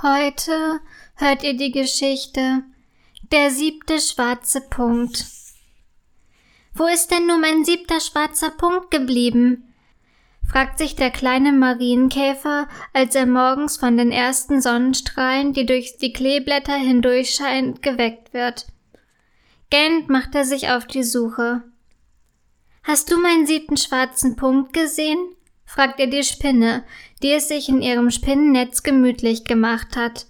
Heute hört ihr die Geschichte Der siebte schwarze Punkt. Wo ist denn nun mein siebter schwarzer Punkt geblieben? fragt sich der kleine Marienkäfer, als er morgens von den ersten Sonnenstrahlen, die durch die Kleeblätter hindurchscheinen, geweckt wird. Gähnend macht er sich auf die Suche. Hast du meinen siebten schwarzen Punkt gesehen? Fragt er die Spinne, die es sich in ihrem Spinnennetz gemütlich gemacht hat.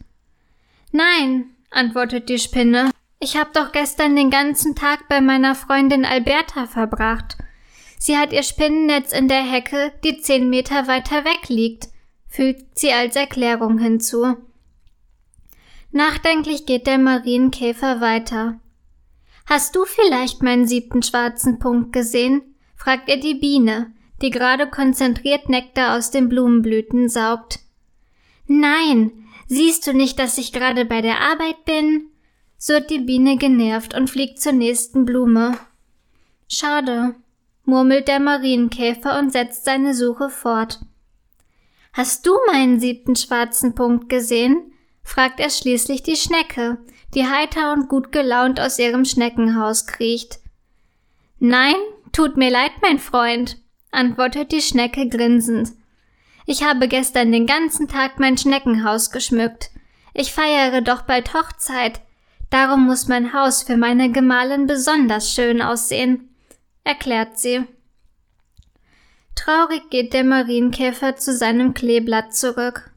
Nein, antwortet die Spinne, ich hab doch gestern den ganzen Tag bei meiner Freundin Alberta verbracht. Sie hat ihr Spinnennetz in der Hecke, die zehn Meter weiter weg liegt, fügt sie als Erklärung hinzu. Nachdenklich geht der Marienkäfer weiter. Hast du vielleicht meinen siebten schwarzen Punkt gesehen? fragt er die Biene, die gerade konzentriert Nektar aus den Blumenblüten saugt. Nein, siehst du nicht, dass ich gerade bei der Arbeit bin? surrt die Biene genervt und fliegt zur nächsten Blume. Schade, murmelt der Marienkäfer und setzt seine Suche fort. Hast du meinen siebten schwarzen Punkt gesehen? fragt er schließlich die Schnecke, die heiter und gut gelaunt aus ihrem Schneckenhaus kriecht. Nein, tut mir leid, mein Freund, antwortet die Schnecke grinsend. Ich habe gestern den ganzen Tag mein Schneckenhaus geschmückt. Ich feiere doch bald Hochzeit. Darum muss mein Haus für meine Gemahlin besonders schön aussehen, erklärt sie. Traurig geht der Marienkäfer zu seinem Kleeblatt zurück.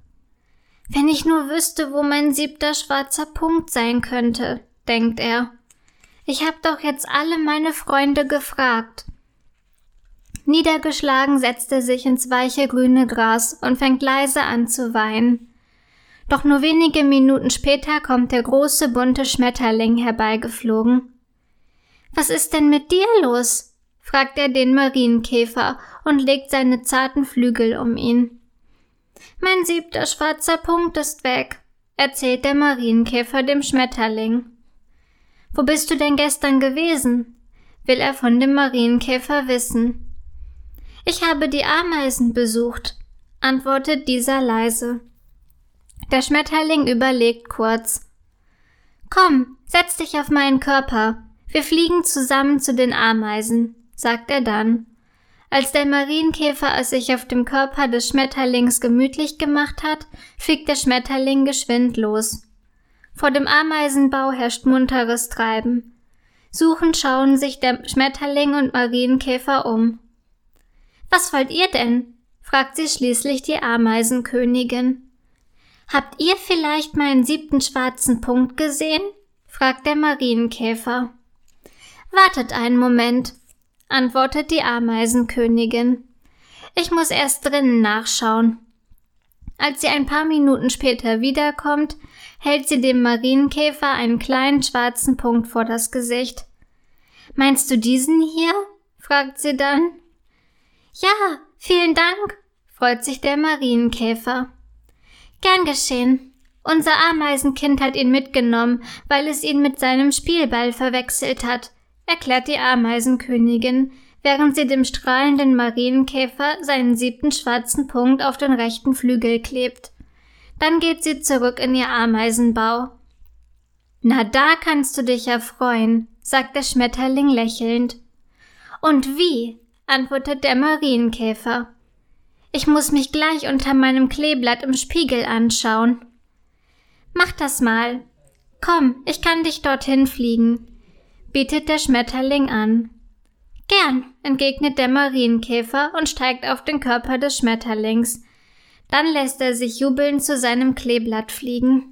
Wenn ich nur wüsste, wo mein siebter schwarzer Punkt sein könnte, denkt er. Ich hab doch jetzt alle meine Freunde gefragt. Niedergeschlagen setzt er sich ins weiche grüne Gras und fängt leise an zu weinen. Doch nur wenige Minuten später kommt der große bunte Schmetterling herbeigeflogen. Was ist denn mit dir los? fragt er den Marienkäfer und legt seine zarten Flügel um ihn. Mein siebter schwarzer Punkt ist weg, erzählt der Marienkäfer dem Schmetterling. Wo bist du denn gestern gewesen? will er von dem Marienkäfer wissen. Ich habe die Ameisen besucht, antwortet dieser leise. Der Schmetterling überlegt kurz. Komm, setz dich auf meinen Körper. Wir fliegen zusammen zu den Ameisen, sagt er dann. Als der Marienkäfer es sich auf dem Körper des Schmetterlings gemütlich gemacht hat, fliegt der Schmetterling geschwind los. Vor dem Ameisenbau herrscht munteres Treiben. Suchend schauen sich der Schmetterling und Marienkäfer um. Was wollt ihr denn? fragt sie schließlich die Ameisenkönigin. Habt ihr vielleicht meinen siebten schwarzen Punkt gesehen? fragt der Marienkäfer. Wartet einen Moment, antwortet die Ameisenkönigin. Ich muss erst drinnen nachschauen. Als sie ein paar Minuten später wiederkommt, hält sie dem Marienkäfer einen kleinen schwarzen Punkt vor das Gesicht. Meinst du diesen hier? fragt sie dann. Ja, vielen Dank, freut sich der Marienkäfer. Gern geschehen. Unser Ameisenkind hat ihn mitgenommen, weil es ihn mit seinem Spielball verwechselt hat, erklärt die Ameisenkönigin, während sie dem strahlenden Marienkäfer seinen siebten schwarzen Punkt auf den rechten Flügel klebt. Dann geht sie zurück in ihr Ameisenbau. Na, da kannst du dich ja freuen, sagt der Schmetterling lächelnd. Und wie? Antwortet der Marienkäfer. Ich muss mich gleich unter meinem Kleeblatt im Spiegel anschauen. Mach das mal. Komm, ich kann dich dorthin fliegen, bietet der Schmetterling an. Gern, entgegnet der Marienkäfer und steigt auf den Körper des Schmetterlings. Dann lässt er sich jubelnd zu seinem Kleeblatt fliegen.